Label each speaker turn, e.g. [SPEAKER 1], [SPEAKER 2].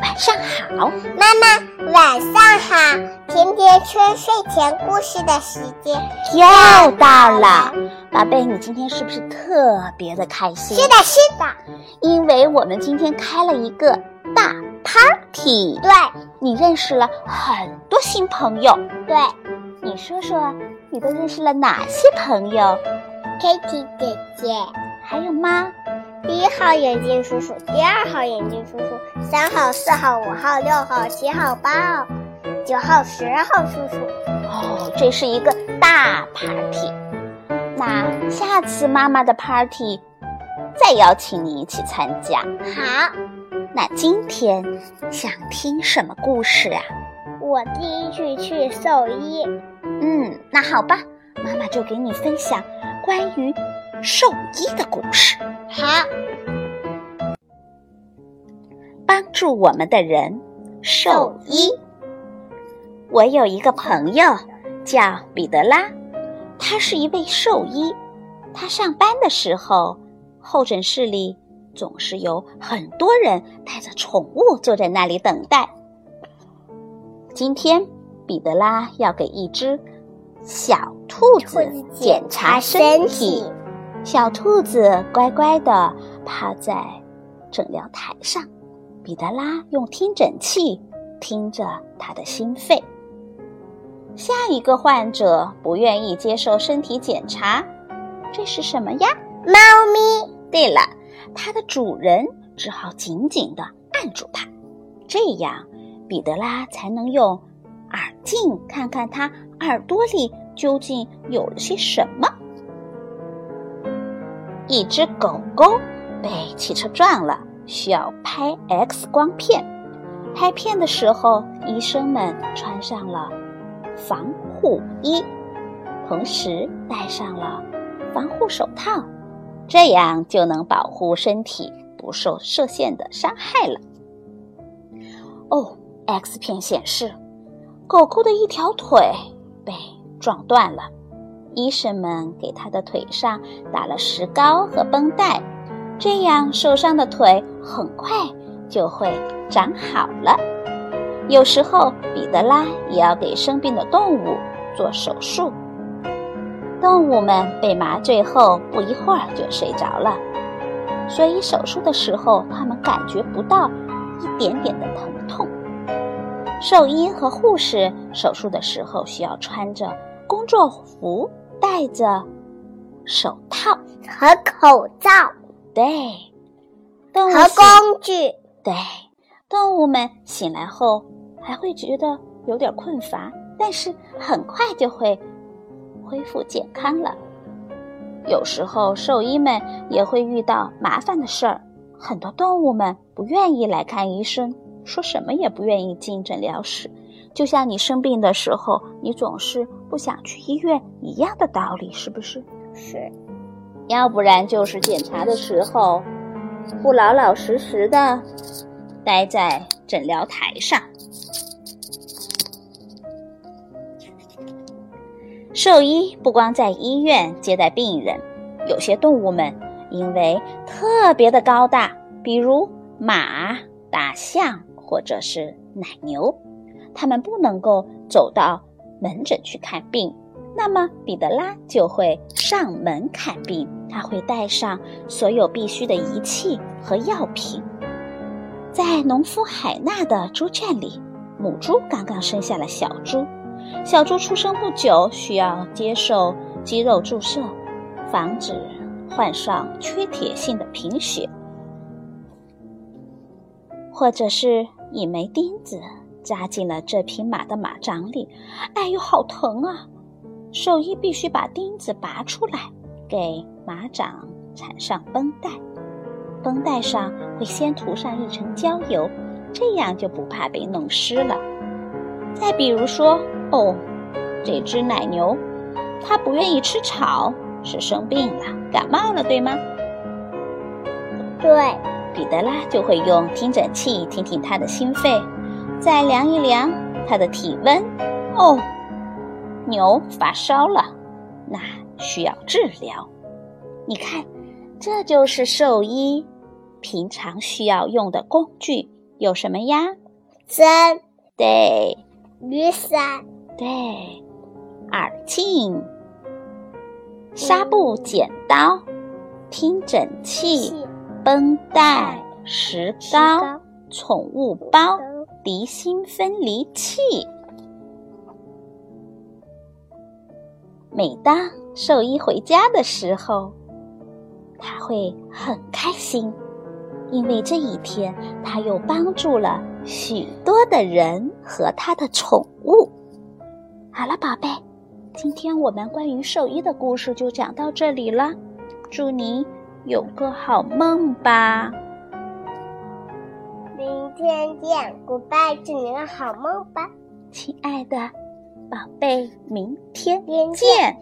[SPEAKER 1] 晚上好，
[SPEAKER 2] 妈妈，晚上好。甜甜圈睡前故事的时间
[SPEAKER 1] 又到了，宝贝，你今天是不是特别的开心？
[SPEAKER 2] 是的，是的，
[SPEAKER 1] 因为我们今天开了一个大 party。
[SPEAKER 2] 对，
[SPEAKER 1] 你认识了很多新朋友。
[SPEAKER 2] 对，
[SPEAKER 1] 你说说，你都认识了哪些朋友
[SPEAKER 2] ？Kitty 姐姐，
[SPEAKER 1] 还有吗？
[SPEAKER 2] 第一号眼镜叔叔，第二号眼镜叔叔，三号、四号、五号、六号、七号、八号、九号、十号叔叔。
[SPEAKER 1] 哦，这是一个大 party。那下次妈妈的 party 再邀请你一起参加。
[SPEAKER 2] 好。
[SPEAKER 1] 那今天想听什么故事啊？
[SPEAKER 2] 我第一句去兽医。
[SPEAKER 1] 嗯，那好吧，妈妈就给你分享关于兽医的故事。
[SPEAKER 2] 好，
[SPEAKER 1] 帮助我们的人，兽医。我有一个朋友叫彼得拉，他是一位兽医。他上班的时候，候诊室里总是有很多人带着宠物坐在那里等待。今天，彼得拉要给一只小兔子检查身体。小兔子乖乖地趴在诊疗台上，彼得拉用听诊器听着他的心肺。下一个患者不愿意接受身体检查，这是什么呀？
[SPEAKER 2] 猫咪。
[SPEAKER 1] 对了，它的主人只好紧紧地按住它，这样彼得拉才能用耳镜看看它耳朵里究竟有了些什么。一只狗狗被汽车撞了，需要拍 X 光片。拍片的时候，医生们穿上了防护衣，同时戴上了防护手套，这样就能保护身体不受射线的伤害了。哦，X 片显示，狗狗的一条腿被撞断了。医生们给他的腿上打了石膏和绷带，这样受伤的腿很快就会长好了。有时候，彼得拉也要给生病的动物做手术。动物们被麻醉后不一会儿就睡着了，所以手术的时候他们感觉不到一点点的疼痛。兽医和护士手术的时候需要穿着工作服。戴着手套
[SPEAKER 2] 和口罩，
[SPEAKER 1] 对，动物
[SPEAKER 2] 和工具，
[SPEAKER 1] 对。动物们醒来后还会觉得有点困乏，但是很快就会恢复健康了。有时候兽医们也会遇到麻烦的事儿，很多动物们不愿意来看医生，说什么也不愿意进诊疗室。就像你生病的时候，你总是不想去医院一样的道理，是不是？
[SPEAKER 2] 是。
[SPEAKER 1] 要不然就是检查的时候，不老老实实的待在诊疗台上。兽医不光在医院接待病人，有些动物们因为特别的高大，比如马、大象或者是奶牛。他们不能够走到门诊去看病，那么彼得拉就会上门看病。他会带上所有必须的仪器和药品。在农夫海纳的猪圈里，母猪刚刚生下了小猪。小猪出生不久，需要接受肌肉注射，防止患上缺铁性的贫血，或者是一枚钉子。扎进了这匹马的马掌里，哎呦，好疼啊！兽医必须把钉子拔出来，给马掌缠上绷带。绷带上会先涂上一层焦油，这样就不怕被弄湿了。再比如说，哦，这只奶牛，它不愿意吃草，是生病了，感冒了，对吗？
[SPEAKER 2] 对，
[SPEAKER 1] 彼得拉就会用听诊器听听它的心肺。再量一量它的体温，哦，牛发烧了，那需要治疗。你看，这就是兽医平常需要用的工具有什么呀？
[SPEAKER 2] 针、
[SPEAKER 1] 对
[SPEAKER 2] 雨伞、
[SPEAKER 1] 对，耳镜、纱布、剪刀、听诊器、绷带、石膏、宠物包、离心分离器。每当兽医回家的时候，他会很开心，因为这一天他又帮助了许多的人和他的宠物。好了，宝贝，今天我们关于兽医的故事就讲到这里了。祝你有个好梦吧！
[SPEAKER 2] 明天见，Goodbye，祝你个好梦吧，
[SPEAKER 1] 亲爱的宝贝，
[SPEAKER 2] 明天
[SPEAKER 1] 见。